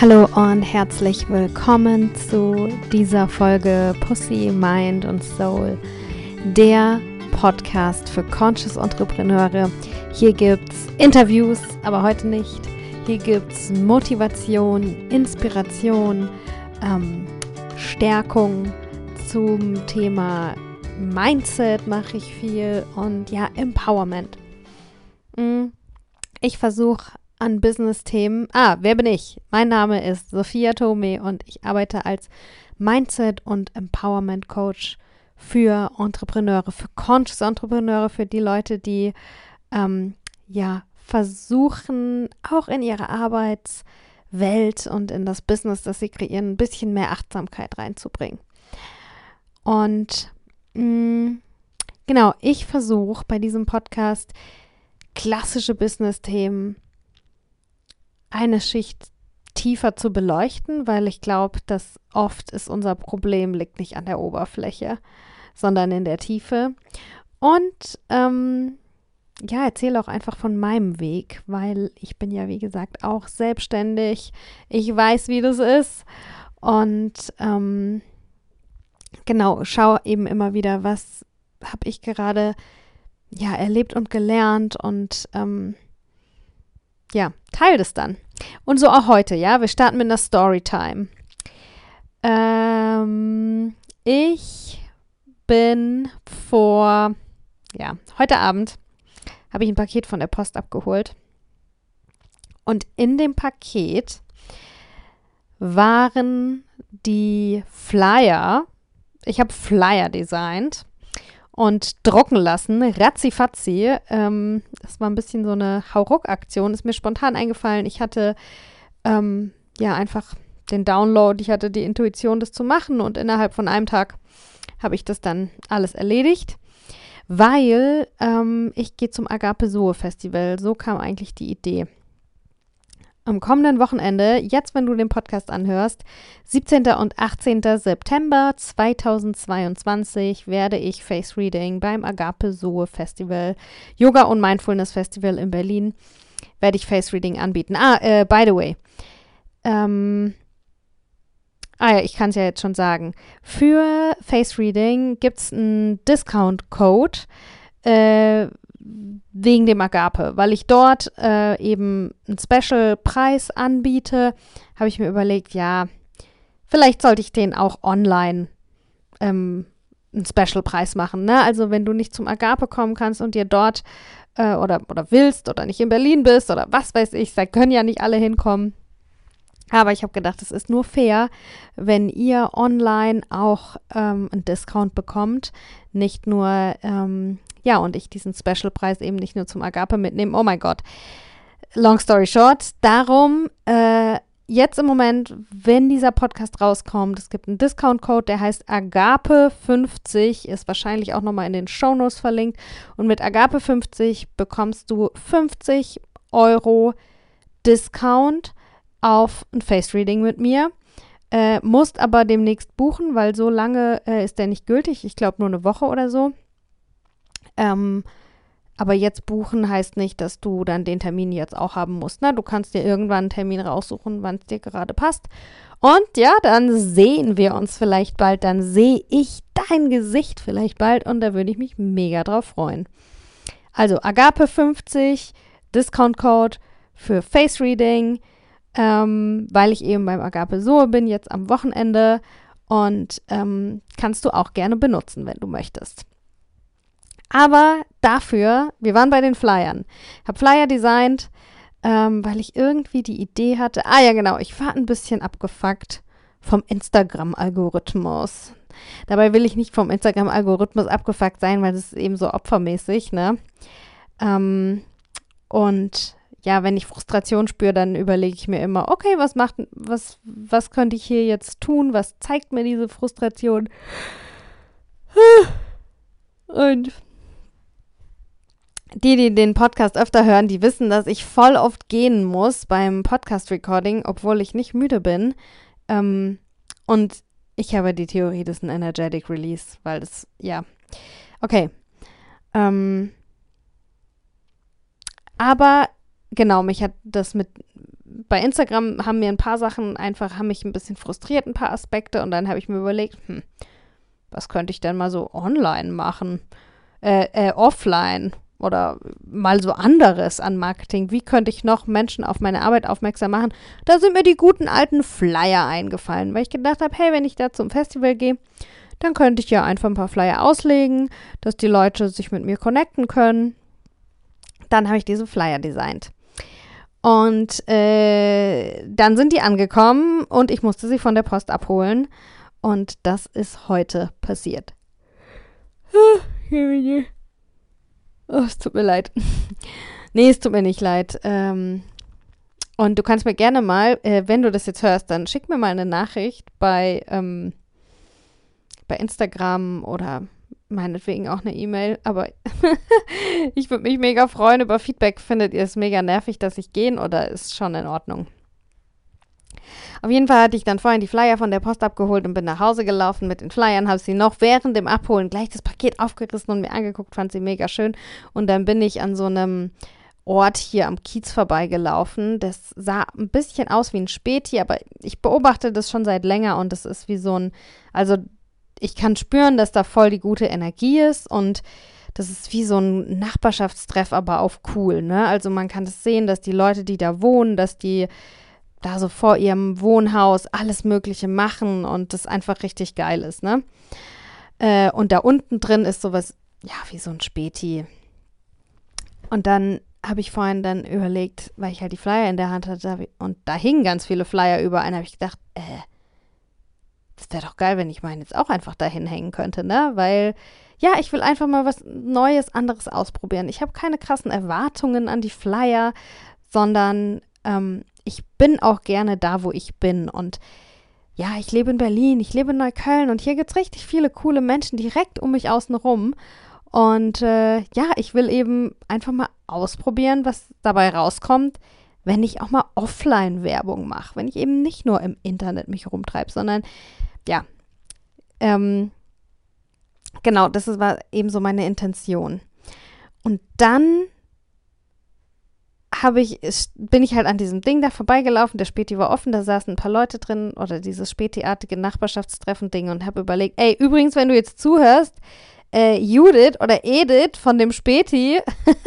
Hallo und herzlich willkommen zu dieser Folge Pussy, Mind und Soul, der Podcast für Conscious Entrepreneure. Hier gibt es Interviews, aber heute nicht. Hier gibt es Motivation, Inspiration, ähm, Stärkung zum Thema Mindset mache ich viel und ja, Empowerment. Mm, ich versuche an Business-Themen. Ah, wer bin ich? Mein Name ist Sophia Tome und ich arbeite als Mindset- und Empowerment-Coach für Entrepreneure, für Conscious Entrepreneure, für die Leute, die ähm, ja versuchen, auch in ihre Arbeitswelt und in das Business, das sie kreieren, ein bisschen mehr Achtsamkeit reinzubringen. Und mh, mm, genau, ich versuche bei diesem Podcast klassische Business-Themen eine Schicht tiefer zu beleuchten, weil ich glaube, dass oft ist unser Problem liegt nicht an der Oberfläche, sondern in der Tiefe. Und ähm, ja, erzähle auch einfach von meinem Weg, weil ich bin ja, wie gesagt, auch selbstständig. Ich weiß, wie das ist. Und ähm, genau, schaue eben immer wieder, was habe ich gerade ja erlebt und gelernt und ähm, ja, teile das dann. Und so auch heute, ja. Wir starten mit einer Storytime. Ähm, ich bin vor, ja, heute Abend habe ich ein Paket von der Post abgeholt. Und in dem Paket waren die Flyer. Ich habe Flyer designt und drucken lassen, ratzifatzi. Ähm, das war ein bisschen so eine Hauruck-Aktion, ist mir spontan eingefallen. Ich hatte ähm, ja einfach den Download, ich hatte die Intuition, das zu machen und innerhalb von einem Tag habe ich das dann alles erledigt, weil ähm, ich gehe zum Agape Soe Festival. So kam eigentlich die Idee am kommenden Wochenende, jetzt wenn du den Podcast anhörst, 17. und 18. September 2022 werde ich Face Reading beim Agape Soe Festival, Yoga und Mindfulness Festival in Berlin, werde ich Face Reading anbieten. Ah, äh, by the way, ähm, Ah ja, ich kann es ja jetzt schon sagen. Für Face Reading gibt es einen Discount-Code. Äh, wegen dem Agape, weil ich dort äh, eben einen Special-Preis anbiete, habe ich mir überlegt, ja, vielleicht sollte ich den auch online ähm, einen Special-Preis machen. Ne? Also wenn du nicht zum Agape kommen kannst und dir dort äh, oder, oder willst oder nicht in Berlin bist oder was weiß ich, da können ja nicht alle hinkommen. Aber ich habe gedacht, es ist nur fair, wenn ihr online auch ähm, einen Discount bekommt. Nicht nur ähm, ja, und ich diesen Special-Preis eben nicht nur zum Agape mitnehme. Oh mein Gott. Long story short, darum äh, jetzt im Moment, wenn dieser Podcast rauskommt, es gibt einen Discount-Code, der heißt Agape50, ist wahrscheinlich auch nochmal in den Shownotes verlinkt. Und mit Agape50 bekommst du 50 Euro Discount auf ein Face-Reading mit mir. Äh, musst aber demnächst buchen, weil so lange äh, ist der nicht gültig. Ich glaube nur eine Woche oder so. Ähm, aber jetzt buchen heißt nicht, dass du dann den Termin jetzt auch haben musst. Ne? Du kannst dir irgendwann einen Termin raussuchen, wann es dir gerade passt. Und ja, dann sehen wir uns vielleicht bald. Dann sehe ich dein Gesicht vielleicht bald und da würde ich mich mega drauf freuen. Also Agape 50, Discount Code für Face Reading, ähm, weil ich eben beim Agape Soe bin, jetzt am Wochenende. Und ähm, kannst du auch gerne benutzen, wenn du möchtest. Aber dafür, wir waren bei den Flyern. Habe Flyer designt, ähm, weil ich irgendwie die Idee hatte. Ah ja, genau, ich war ein bisschen abgefuckt vom Instagram-Algorithmus. Dabei will ich nicht vom Instagram-Algorithmus abgefuckt sein, weil das ist eben so opfermäßig, ne? Ähm, und ja, wenn ich Frustration spüre, dann überlege ich mir immer, okay, was macht, was, was könnte ich hier jetzt tun? Was zeigt mir diese Frustration? Und die, die den Podcast öfter hören, die wissen, dass ich voll oft gehen muss beim Podcast-Recording, obwohl ich nicht müde bin. Ähm, und ich habe die Theorie, das ist ein Energetic Release, weil das, ja. Okay. Ähm, aber genau, mich hat das mit bei Instagram haben mir ein paar Sachen einfach, haben mich ein bisschen frustriert, ein paar Aspekte. Und dann habe ich mir überlegt, hm, was könnte ich denn mal so online machen? Äh, äh, offline oder mal so anderes an Marketing. Wie könnte ich noch Menschen auf meine Arbeit aufmerksam machen? Da sind mir die guten alten Flyer eingefallen, weil ich gedacht habe, hey, wenn ich da zum Festival gehe, dann könnte ich ja einfach ein paar Flyer auslegen, dass die Leute sich mit mir connecten können. Dann habe ich diese Flyer designt. Und äh, dann sind die angekommen und ich musste sie von der Post abholen. Und das ist heute passiert. Ah, Oh, es tut mir leid. nee, es tut mir nicht leid. Ähm, und du kannst mir gerne mal, äh, wenn du das jetzt hörst, dann schick mir mal eine Nachricht bei, ähm, bei Instagram oder meinetwegen auch eine E-Mail. Aber ich würde mich mega freuen über Feedback. Findet ihr es mega nervig, dass ich gehen oder ist schon in Ordnung? Auf jeden Fall hatte ich dann vorhin die Flyer von der Post abgeholt und bin nach Hause gelaufen mit den Flyern, habe sie noch während dem Abholen gleich das Paket aufgerissen und mir angeguckt, fand sie mega schön. Und dann bin ich an so einem Ort hier am Kiez vorbeigelaufen. Das sah ein bisschen aus wie ein Späti, aber ich beobachte das schon seit länger und es ist wie so ein, also ich kann spüren, dass da voll die gute Energie ist und das ist wie so ein Nachbarschaftstreff, aber auf cool, ne? Also man kann das sehen, dass die Leute, die da wohnen, dass die da so vor ihrem Wohnhaus alles Mögliche machen und das einfach richtig geil ist, ne? Äh, und da unten drin ist sowas, ja, wie so ein Späti. Und dann habe ich vorhin dann überlegt, weil ich halt die Flyer in der Hand hatte und da hingen ganz viele Flyer überall, habe ich gedacht, äh, das wäre doch geil, wenn ich meinen jetzt auch einfach dahin hängen könnte, ne? Weil, ja, ich will einfach mal was Neues, anderes ausprobieren. Ich habe keine krassen Erwartungen an die Flyer, sondern ähm, ich bin auch gerne da, wo ich bin. Und ja, ich lebe in Berlin, ich lebe in Neukölln und hier gibt es richtig viele coole Menschen direkt um mich außen rum. Und äh, ja, ich will eben einfach mal ausprobieren, was dabei rauskommt, wenn ich auch mal Offline-Werbung mache, wenn ich eben nicht nur im Internet mich rumtreibe, sondern ja, ähm, genau, das war eben so meine Intention. Und dann habe ich, bin ich halt an diesem Ding da vorbeigelaufen. Der Späti war offen, da saßen ein paar Leute drin oder dieses Späti-artige Nachbarschaftstreffen-Ding und habe überlegt, ey, übrigens, wenn du jetzt zuhörst, äh, Judith oder Edith von dem Späti,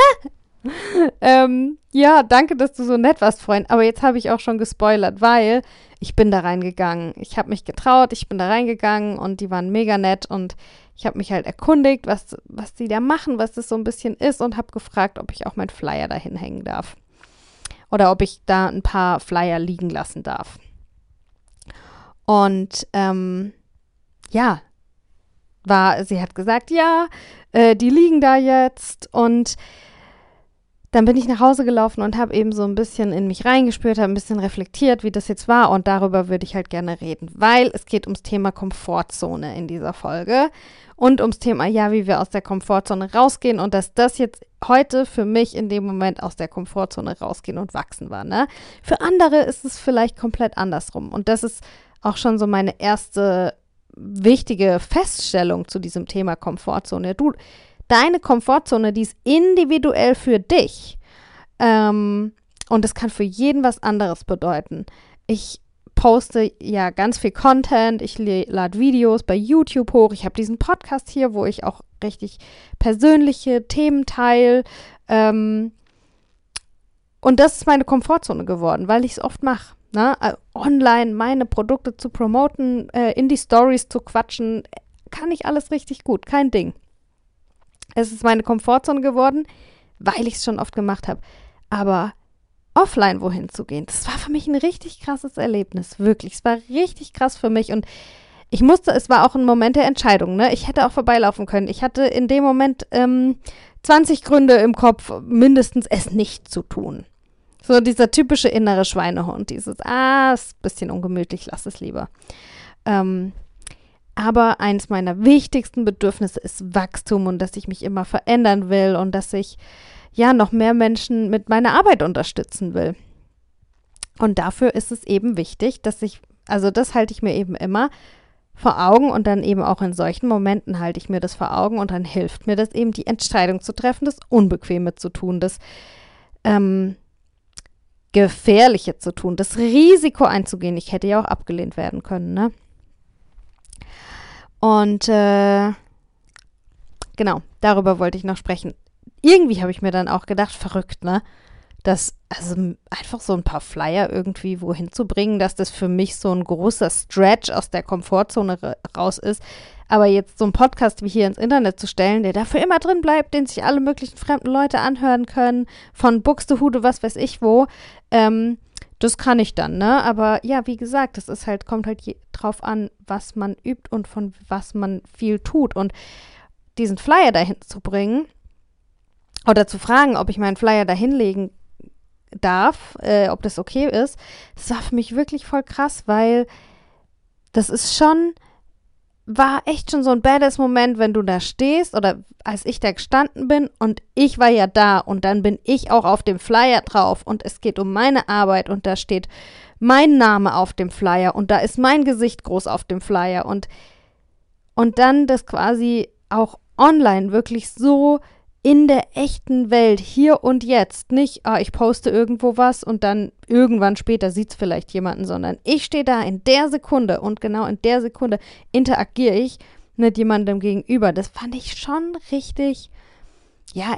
ähm, ja, danke, dass du so nett warst, Freund. Aber jetzt habe ich auch schon gespoilert, weil ich bin da reingegangen. Ich habe mich getraut, ich bin da reingegangen und die waren mega nett und ich habe mich halt erkundigt, was, was die da machen, was das so ein bisschen ist und habe gefragt, ob ich auch meinen Flyer dahin hängen darf. Oder ob ich da ein paar Flyer liegen lassen darf. Und ähm, ja, war, sie hat gesagt, ja, äh, die liegen da jetzt und dann bin ich nach Hause gelaufen und habe eben so ein bisschen in mich reingespürt, habe ein bisschen reflektiert, wie das jetzt war und darüber würde ich halt gerne reden, weil es geht ums Thema Komfortzone in dieser Folge und ums Thema, ja, wie wir aus der Komfortzone rausgehen und dass das jetzt heute für mich in dem Moment aus der Komfortzone rausgehen und wachsen war. Ne? Für andere ist es vielleicht komplett andersrum und das ist auch schon so meine erste wichtige Feststellung zu diesem Thema Komfortzone. Du, deine Komfortzone, die ist individuell für dich. Ähm, und es kann für jeden was anderes bedeuten. Ich poste ja ganz viel Content, ich lade Videos bei YouTube hoch, ich habe diesen Podcast hier, wo ich auch richtig persönliche Themen teile. Ähm, und das ist meine Komfortzone geworden, weil ich es oft mache. Ne? Also online meine Produkte zu promoten, äh, in die Stories zu quatschen, kann ich alles richtig gut, kein Ding. Es ist meine Komfortzone geworden, weil ich es schon oft gemacht habe. Aber offline wohin zu gehen, das war für mich ein richtig krasses Erlebnis. Wirklich. Es war richtig krass für mich. Und ich musste, es war auch ein Moment der Entscheidung. Ne? Ich hätte auch vorbeilaufen können. Ich hatte in dem Moment ähm, 20 Gründe im Kopf, mindestens es nicht zu tun. So dieser typische innere Schweinehund, dieses, ah, ist ein bisschen ungemütlich, lass es lieber. Ähm, aber eins meiner wichtigsten Bedürfnisse ist Wachstum und dass ich mich immer verändern will und dass ich ja noch mehr Menschen mit meiner Arbeit unterstützen will. Und dafür ist es eben wichtig, dass ich, also das halte ich mir eben immer vor Augen und dann eben auch in solchen Momenten halte ich mir das vor Augen und dann hilft mir das eben, die Entscheidung zu treffen, das Unbequeme zu tun, das ähm, Gefährliche zu tun, das Risiko einzugehen. Ich hätte ja auch abgelehnt werden können, ne? Und äh, genau, darüber wollte ich noch sprechen. Irgendwie habe ich mir dann auch gedacht, verrückt, ne? dass also einfach so ein paar Flyer irgendwie wohin zu bringen, dass das für mich so ein großer Stretch aus der Komfortzone raus ist. Aber jetzt so einen Podcast wie hier ins Internet zu stellen, der dafür immer drin bleibt, den sich alle möglichen fremden Leute anhören können, von Buxtehude, was weiß ich wo, ähm, das kann ich dann, ne? Aber ja, wie gesagt, das ist halt, kommt halt drauf an, was man übt und von was man viel tut. Und diesen Flyer dahin zu bringen oder zu fragen, ob ich meinen Flyer dahin legen darf, äh, ob das okay ist, das war für mich wirklich voll krass, weil das ist schon, war echt schon so ein badass Moment, wenn du da stehst oder als ich da gestanden bin und ich war ja da und dann bin ich auch auf dem Flyer drauf und es geht um meine Arbeit und da steht mein Name auf dem Flyer und da ist mein Gesicht groß auf dem Flyer und und dann das quasi auch online wirklich so in der echten Welt, hier und jetzt. Nicht, ah, ich poste irgendwo was und dann irgendwann später sieht es vielleicht jemanden, sondern ich stehe da in der Sekunde und genau in der Sekunde interagiere ich mit jemandem gegenüber. Das fand ich schon richtig, ja,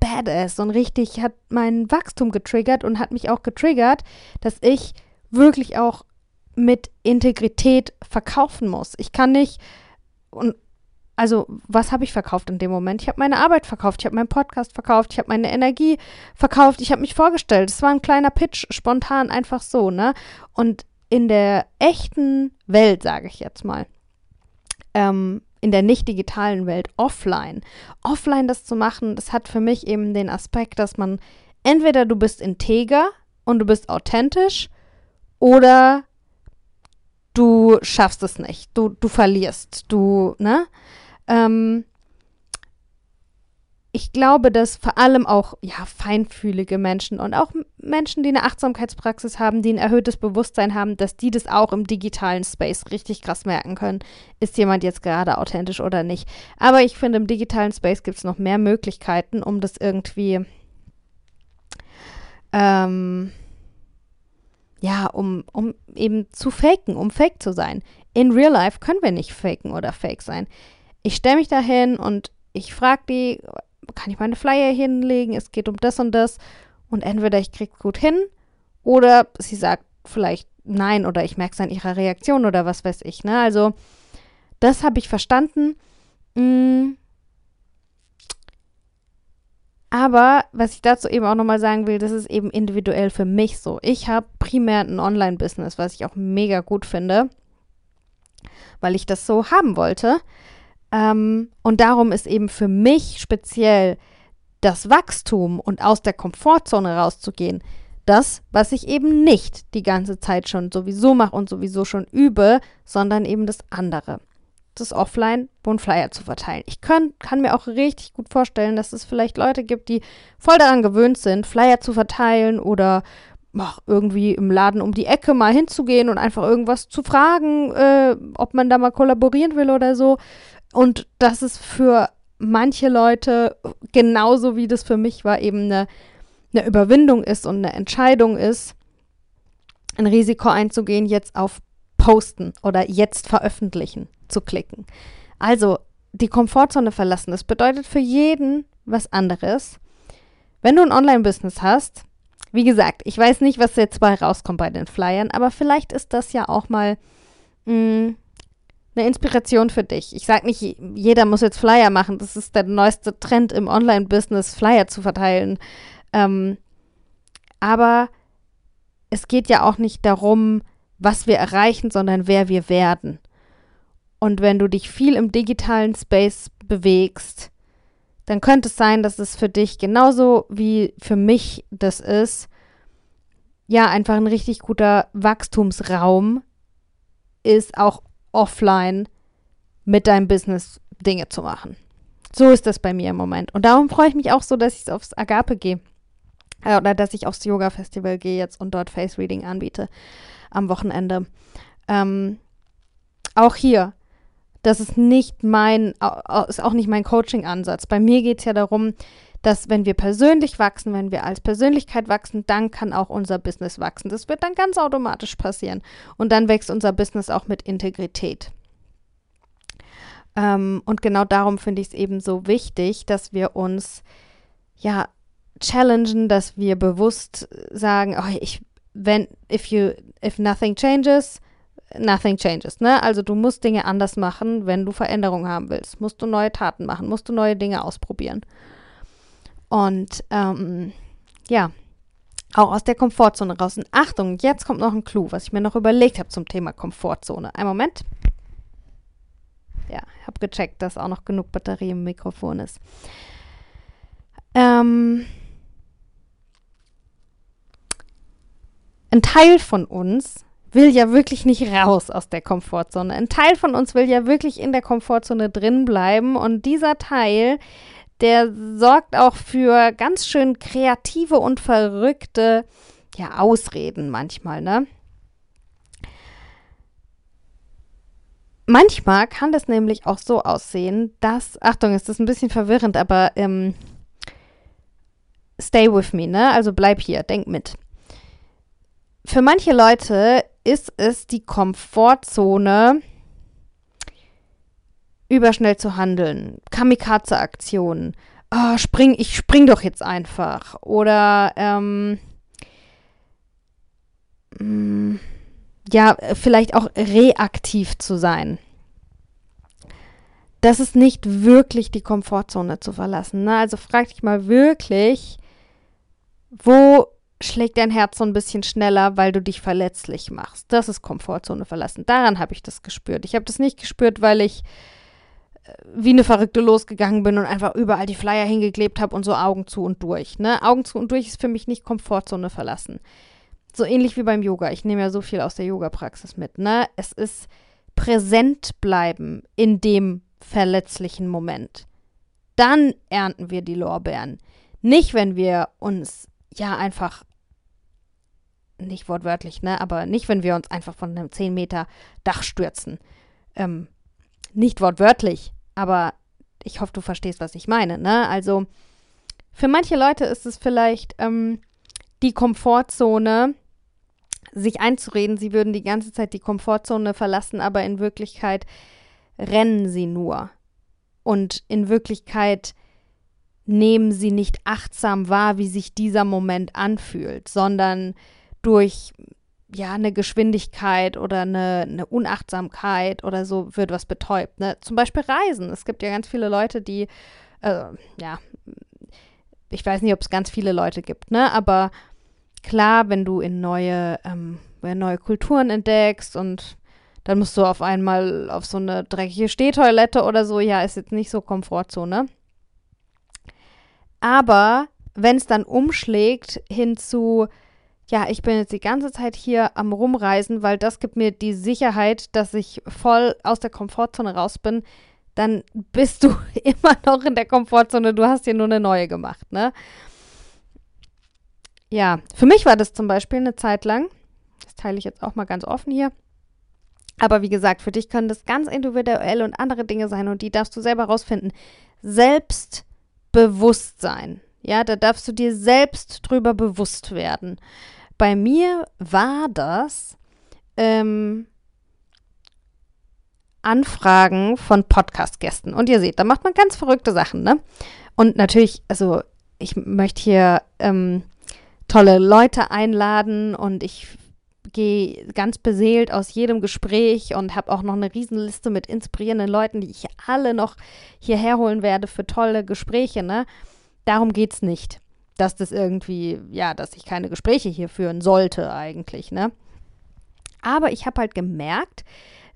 badass und richtig hat mein Wachstum getriggert und hat mich auch getriggert, dass ich wirklich auch mit Integrität verkaufen muss. Ich kann nicht und also was habe ich verkauft in dem Moment? Ich habe meine Arbeit verkauft, ich habe meinen Podcast verkauft, ich habe meine Energie verkauft, ich habe mich vorgestellt. Es war ein kleiner Pitch, spontan einfach so, ne? Und in der echten Welt, sage ich jetzt mal, ähm, in der nicht digitalen Welt, offline, offline das zu machen, das hat für mich eben den Aspekt, dass man entweder du bist integer und du bist authentisch oder du schaffst es nicht, du, du verlierst, du, ne? Ähm, ich glaube, dass vor allem auch ja, feinfühlige Menschen und auch Menschen, die eine Achtsamkeitspraxis haben, die ein erhöhtes Bewusstsein haben, dass die das auch im digitalen Space richtig krass merken können. Ist jemand jetzt gerade authentisch oder nicht? Aber ich finde, im digitalen Space gibt es noch mehr Möglichkeiten, um das irgendwie, ähm, ja, um, um eben zu faken, um fake zu sein. In real life können wir nicht faken oder fake sein ich stelle mich da hin und ich frage die, kann ich meine Flyer hinlegen? Es geht um das und das. Und entweder ich krieg's gut hin oder sie sagt vielleicht nein oder ich merke es an ihrer Reaktion oder was weiß ich. Ne? Also, das habe ich verstanden. Mm. Aber was ich dazu eben auch nochmal sagen will, das ist eben individuell für mich so. Ich habe primär ein Online-Business, was ich auch mega gut finde, weil ich das so haben wollte. Ähm, und darum ist eben für mich speziell das Wachstum und aus der Komfortzone rauszugehen, das, was ich eben nicht die ganze Zeit schon sowieso mache und sowieso schon übe, sondern eben das andere. Das Offline, wo Flyer zu verteilen. Ich kann, kann mir auch richtig gut vorstellen, dass es vielleicht Leute gibt, die voll daran gewöhnt sind, Flyer zu verteilen oder ach, irgendwie im Laden um die Ecke mal hinzugehen und einfach irgendwas zu fragen, äh, ob man da mal kollaborieren will oder so. Und das ist für manche Leute genauso wie das für mich war, eben eine, eine Überwindung ist und eine Entscheidung ist, ein Risiko einzugehen, jetzt auf Posten oder jetzt veröffentlichen zu klicken. Also die Komfortzone verlassen. Das bedeutet für jeden was anderes. Wenn du ein Online-Business hast, wie gesagt, ich weiß nicht, was jetzt bei rauskommt bei den Flyern, aber vielleicht ist das ja auch mal mh, mm, eine Inspiration für dich. Ich sage nicht, jeder muss jetzt Flyer machen. Das ist der neueste Trend im Online-Business, Flyer zu verteilen. Ähm, aber es geht ja auch nicht darum, was wir erreichen, sondern wer wir werden. Und wenn du dich viel im digitalen Space bewegst, dann könnte es sein, dass es für dich genauso wie für mich das ist, ja, einfach ein richtig guter Wachstumsraum ist, auch offline mit deinem Business Dinge zu machen. So ist das bei mir im Moment. Und darum freue ich mich auch so, dass ich aufs Agape gehe. Äh, oder dass ich aufs Yoga-Festival gehe jetzt und dort Face Reading anbiete am Wochenende. Ähm, auch hier, das ist nicht mein, ist auch nicht mein Coaching-Ansatz. Bei mir geht es ja darum, dass wenn wir persönlich wachsen, wenn wir als Persönlichkeit wachsen, dann kann auch unser Business wachsen. Das wird dann ganz automatisch passieren. Und dann wächst unser Business auch mit Integrität. Ähm, und genau darum finde ich es eben so wichtig, dass wir uns ja challengen, dass wir bewusst sagen, oh, ich, wenn, if you, if nothing changes, nothing changes, ne? Also du musst Dinge anders machen, wenn du Veränderungen haben willst. Musst du neue Taten machen, musst du neue Dinge ausprobieren. Und ähm, ja, auch aus der Komfortzone raus. Und Achtung, jetzt kommt noch ein Clou, was ich mir noch überlegt habe zum Thema Komfortzone. Ein Moment. Ja, ich habe gecheckt, dass auch noch genug Batterie im Mikrofon ist. Ähm, ein Teil von uns will ja wirklich nicht raus aus der Komfortzone. Ein Teil von uns will ja wirklich in der Komfortzone drin bleiben und dieser Teil, der sorgt auch für ganz schön kreative und verrückte ja, Ausreden manchmal, ne? Manchmal kann das nämlich auch so aussehen, dass, Achtung, ist das ein bisschen verwirrend, aber ähm, stay with me, ne? Also bleib hier, denk mit. Für manche Leute ist es die Komfortzone, überschnell zu handeln. Kamikaze-Aktionen. Oh, spring, ich spring doch jetzt einfach. Oder ähm, mh, mm, ja, vielleicht auch reaktiv zu sein. Das ist nicht wirklich die Komfortzone zu verlassen. Ne? Also frag dich mal wirklich, wo schlägt dein Herz so ein bisschen schneller, weil du dich verletzlich machst. Das ist Komfortzone verlassen. Daran habe ich das gespürt. Ich habe das nicht gespürt, weil ich wie eine Verrückte losgegangen bin und einfach überall die Flyer hingeklebt habe und so Augen zu und durch. Ne? Augen zu und durch ist für mich nicht Komfortzone verlassen. So ähnlich wie beim Yoga. Ich nehme ja so viel aus der Yoga-Praxis mit. Ne? Es ist präsent bleiben in dem verletzlichen Moment. Dann ernten wir die Lorbeeren. Nicht, wenn wir uns ja einfach nicht wortwörtlich, ne, aber nicht, wenn wir uns einfach von einem 10 Meter Dach stürzen. Ähm, nicht wortwörtlich, aber ich hoffe, du verstehst, was ich meine, ne? Also für manche Leute ist es vielleicht ähm, die Komfortzone, sich einzureden, sie würden die ganze Zeit die Komfortzone verlassen, aber in Wirklichkeit rennen sie nur. Und in Wirklichkeit nehmen sie nicht achtsam wahr, wie sich dieser Moment anfühlt, sondern durch ja eine Geschwindigkeit oder eine, eine Unachtsamkeit oder so wird was betäubt. Ne? Zum Beispiel Reisen. Es gibt ja ganz viele Leute, die äh, ja ich weiß nicht, ob es ganz viele Leute gibt, ne? Aber klar, wenn du in neue, ähm, neue Kulturen entdeckst und dann musst du auf einmal auf so eine dreckige Stehtoilette oder so, ja, ist jetzt nicht so Komfortzone. Aber wenn es dann umschlägt hin zu, ja, ich bin jetzt die ganze Zeit hier am Rumreisen, weil das gibt mir die Sicherheit, dass ich voll aus der Komfortzone raus bin, dann bist du immer noch in der Komfortzone. Du hast dir nur eine neue gemacht, ne? Ja, für mich war das zum Beispiel eine Zeit lang, das teile ich jetzt auch mal ganz offen hier. Aber wie gesagt, für dich können das ganz individuell und andere Dinge sein und die darfst du selber rausfinden. Selbst Bewusstsein. Ja, da darfst du dir selbst drüber bewusst werden. Bei mir war das ähm, Anfragen von Podcast-Gästen. Und ihr seht, da macht man ganz verrückte Sachen, ne? Und natürlich, also ich möchte hier ähm, tolle Leute einladen und ich gehe ganz beseelt aus jedem Gespräch und habe auch noch eine Riesenliste mit inspirierenden Leuten, die ich alle noch hierher holen werde für tolle Gespräche. Ne? Darum geht es nicht, dass das irgendwie, ja, dass ich keine Gespräche hier führen sollte eigentlich. Ne? Aber ich habe halt gemerkt,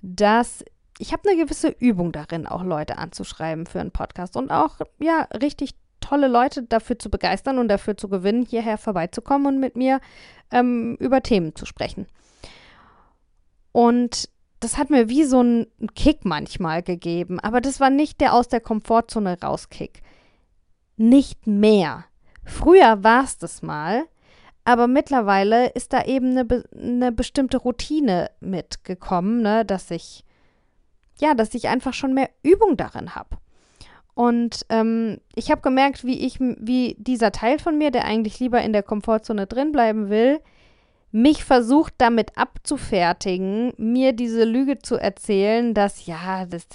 dass ich habe eine gewisse Übung darin, auch Leute anzuschreiben für einen Podcast und auch, ja, richtig tolle Leute dafür zu begeistern und dafür zu gewinnen, hierher vorbeizukommen und mit mir ähm, über Themen zu sprechen. Und das hat mir wie so einen Kick manchmal gegeben, aber das war nicht der aus der Komfortzone rauskick. Nicht mehr. Früher war es das mal, aber mittlerweile ist da eben eine, eine bestimmte Routine mitgekommen, ne, dass ich ja, dass ich einfach schon mehr Übung darin habe. Und ähm, ich habe gemerkt, wie ich, wie dieser Teil von mir, der eigentlich lieber in der Komfortzone drin bleiben will, mich versucht damit abzufertigen, mir diese Lüge zu erzählen, dass ja, das,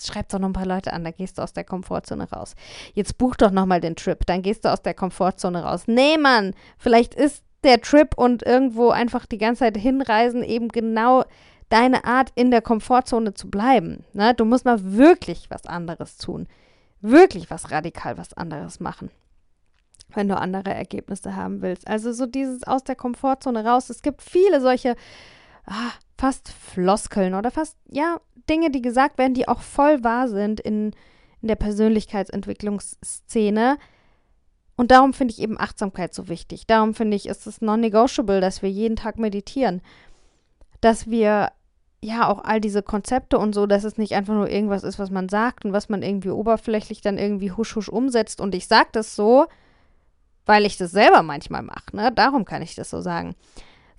das schreibt doch noch ein paar Leute an, da gehst du aus der Komfortzone raus. Jetzt buch doch noch mal den Trip, dann gehst du aus der Komfortzone raus. Nee, Mann, vielleicht ist der Trip und irgendwo einfach die ganze Zeit hinreisen eben genau deine Art, in der Komfortzone zu bleiben. Ne? Du musst mal wirklich was anderes tun. Wirklich was radikal was anderes machen. Wenn du andere Ergebnisse haben willst. Also so dieses aus der Komfortzone raus. Es gibt viele solche ah, fast Floskeln oder fast, ja, Dinge, die gesagt werden, die auch voll wahr sind in, in der Persönlichkeitsentwicklungsszene. Und darum finde ich eben Achtsamkeit so wichtig. Darum finde ich, ist es non-negotiable, dass wir jeden Tag meditieren. Dass wir ja auch all diese Konzepte und so, dass es nicht einfach nur irgendwas ist, was man sagt und was man irgendwie oberflächlich dann irgendwie husch husch umsetzt. Und ich sage das so, weil ich das selber manchmal mache, ne? Darum kann ich das so sagen.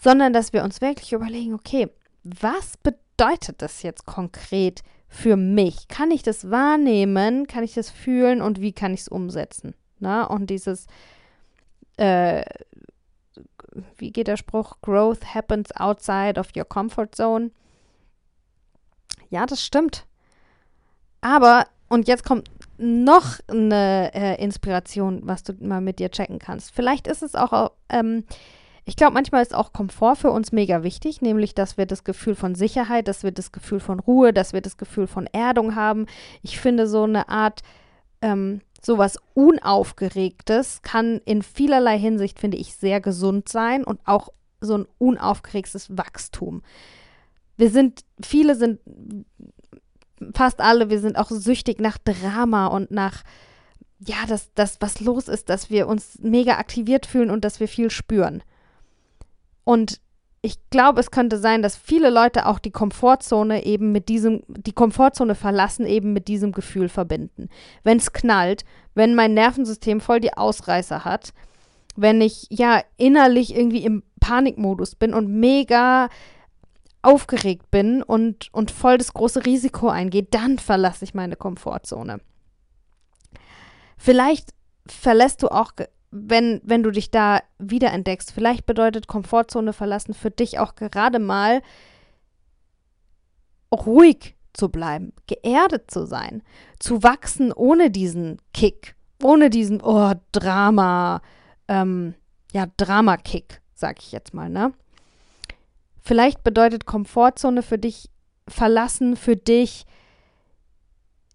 Sondern dass wir uns wirklich überlegen, okay, was bedeutet das jetzt konkret für mich? Kann ich das wahrnehmen? Kann ich das fühlen und wie kann ich es umsetzen? Ne? Und dieses, äh, wie geht der Spruch? Growth happens outside of your comfort zone. Ja, das stimmt. Aber, und jetzt kommt noch eine äh, Inspiration, was du mal mit dir checken kannst. Vielleicht ist es auch, ähm, ich glaube, manchmal ist auch Komfort für uns mega wichtig, nämlich, dass wir das Gefühl von Sicherheit, dass wir das Gefühl von Ruhe, dass wir das Gefühl von Erdung haben. Ich finde, so eine Art, ähm, sowas Unaufgeregtes kann in vielerlei Hinsicht, finde ich, sehr gesund sein und auch so ein unaufgeregtes Wachstum wir sind, viele sind, fast alle, wir sind auch süchtig nach Drama und nach, ja, dass das, was los ist, dass wir uns mega aktiviert fühlen und dass wir viel spüren. Und ich glaube, es könnte sein, dass viele Leute auch die Komfortzone eben mit diesem, die Komfortzone verlassen, eben mit diesem Gefühl verbinden. Wenn es knallt, wenn mein Nervensystem voll die Ausreißer hat, wenn ich ja innerlich irgendwie im Panikmodus bin und mega aufgeregt bin und, und voll das große Risiko eingehe, dann verlasse ich meine Komfortzone. Vielleicht verlässt du auch, wenn, wenn du dich da wiederentdeckst, vielleicht bedeutet Komfortzone verlassen für dich auch gerade mal ruhig zu bleiben, geerdet zu sein, zu wachsen ohne diesen Kick, ohne diesen, oh, Drama, ähm, ja, Drama-Kick, sag ich jetzt mal, ne? Vielleicht bedeutet Komfortzone für dich verlassen, für dich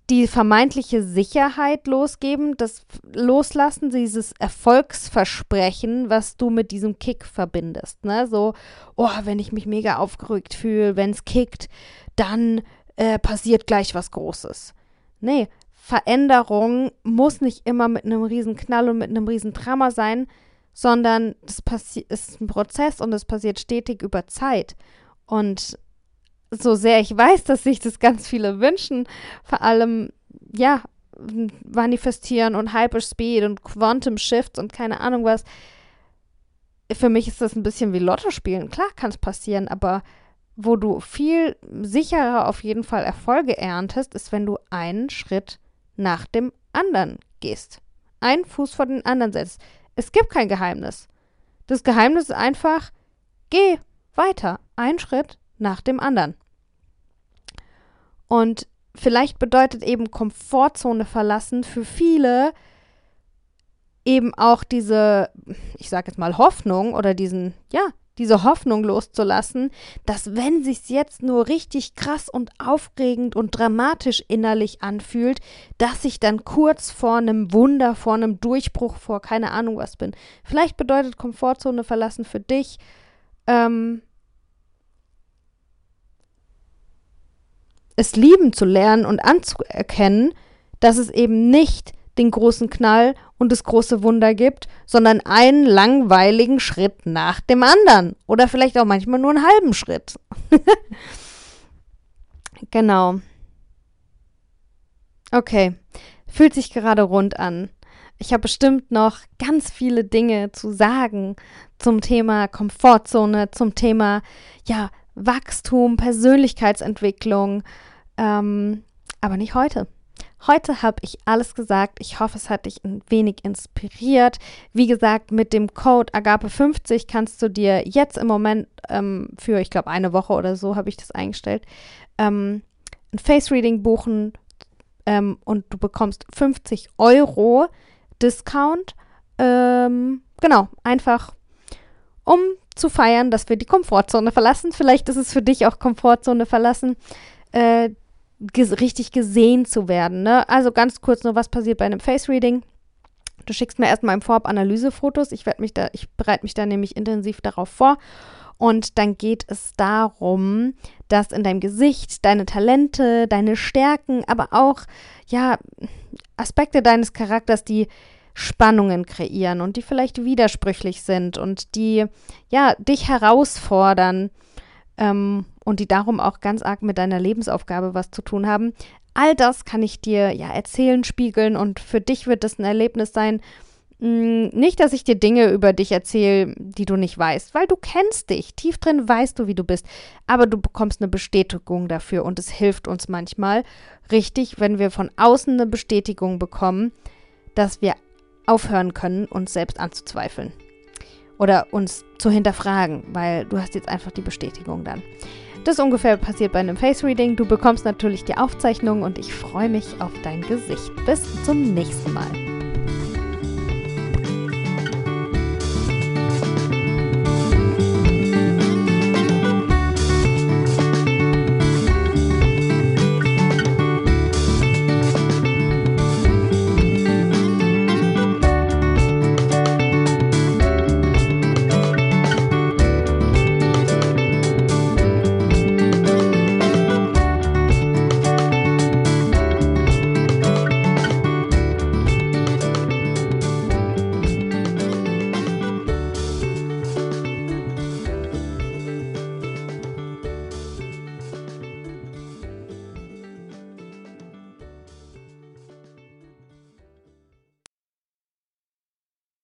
die vermeintliche Sicherheit losgeben, das Loslassen, dieses Erfolgsversprechen, was du mit diesem Kick verbindest. Ne? So, oh, wenn ich mich mega aufgerückt fühle, wenn es kickt, dann äh, passiert gleich was Großes. Nee, Veränderung muss nicht immer mit einem riesen Knall und mit einem riesen Drama sein, sondern es ist ein Prozess und es passiert stetig über Zeit. Und so sehr ich weiß, dass sich das ganz viele wünschen, vor allem, ja, manifestieren und Hyperspeed und Quantum Shifts und keine Ahnung was. Für mich ist das ein bisschen wie Lotto spielen. Klar kann es passieren, aber wo du viel sicherer auf jeden Fall Erfolge erntest, ist, wenn du einen Schritt nach dem anderen gehst. Einen Fuß vor den anderen setzt. Es gibt kein Geheimnis. Das Geheimnis ist einfach, geh weiter, ein Schritt nach dem anderen. Und vielleicht bedeutet eben Komfortzone verlassen für viele eben auch diese, ich sage jetzt mal Hoffnung oder diesen, ja, diese Hoffnung loszulassen, dass wenn sich's jetzt nur richtig krass und aufregend und dramatisch innerlich anfühlt, dass ich dann kurz vor einem Wunder, vor einem Durchbruch, vor keine Ahnung was bin. Vielleicht bedeutet Komfortzone verlassen für dich, ähm, es lieben zu lernen und anzuerkennen, dass es eben nicht den großen Knall und das große Wunder gibt, sondern einen langweiligen Schritt nach dem anderen. Oder vielleicht auch manchmal nur einen halben Schritt. genau. Okay. Fühlt sich gerade rund an. Ich habe bestimmt noch ganz viele Dinge zu sagen zum Thema Komfortzone, zum Thema ja, Wachstum, Persönlichkeitsentwicklung. Ähm, aber nicht heute. Heute habe ich alles gesagt. Ich hoffe, es hat dich ein wenig inspiriert. Wie gesagt, mit dem Code Agape50 kannst du dir jetzt im Moment ähm, für, ich glaube, eine Woche oder so habe ich das eingestellt, ähm, ein Face Reading buchen ähm, und du bekommst 50 Euro Discount. Ähm, genau, einfach um zu feiern, dass wir die Komfortzone verlassen. Vielleicht ist es für dich auch Komfortzone verlassen, äh, ges richtig gesehen zu werden. Ne? Also ganz kurz nur, was passiert bei einem Face Reading? Du schickst mir erstmal im Vorab Analysefotos. Ich ich bereite mich da nämlich intensiv darauf vor. Und dann geht es darum, dass in deinem Gesicht deine Talente, deine Stärken, aber auch ja Aspekte deines Charakters, die Spannungen kreieren und die vielleicht widersprüchlich sind und die ja dich herausfordern ähm, und die darum auch ganz arg mit deiner Lebensaufgabe was zu tun haben. All das kann ich dir ja erzählen, spiegeln und für dich wird es ein Erlebnis sein. Hm, nicht, dass ich dir Dinge über dich erzähle, die du nicht weißt, weil du kennst dich. Tief drin weißt du, wie du bist. Aber du bekommst eine Bestätigung dafür und es hilft uns manchmal richtig, wenn wir von außen eine Bestätigung bekommen, dass wir aufhören können, uns selbst anzuzweifeln oder uns zu hinterfragen, weil du hast jetzt einfach die Bestätigung dann. Das ungefähr passiert bei einem Face Reading. Du bekommst natürlich die Aufzeichnung und ich freue mich auf dein Gesicht. Bis zum nächsten Mal.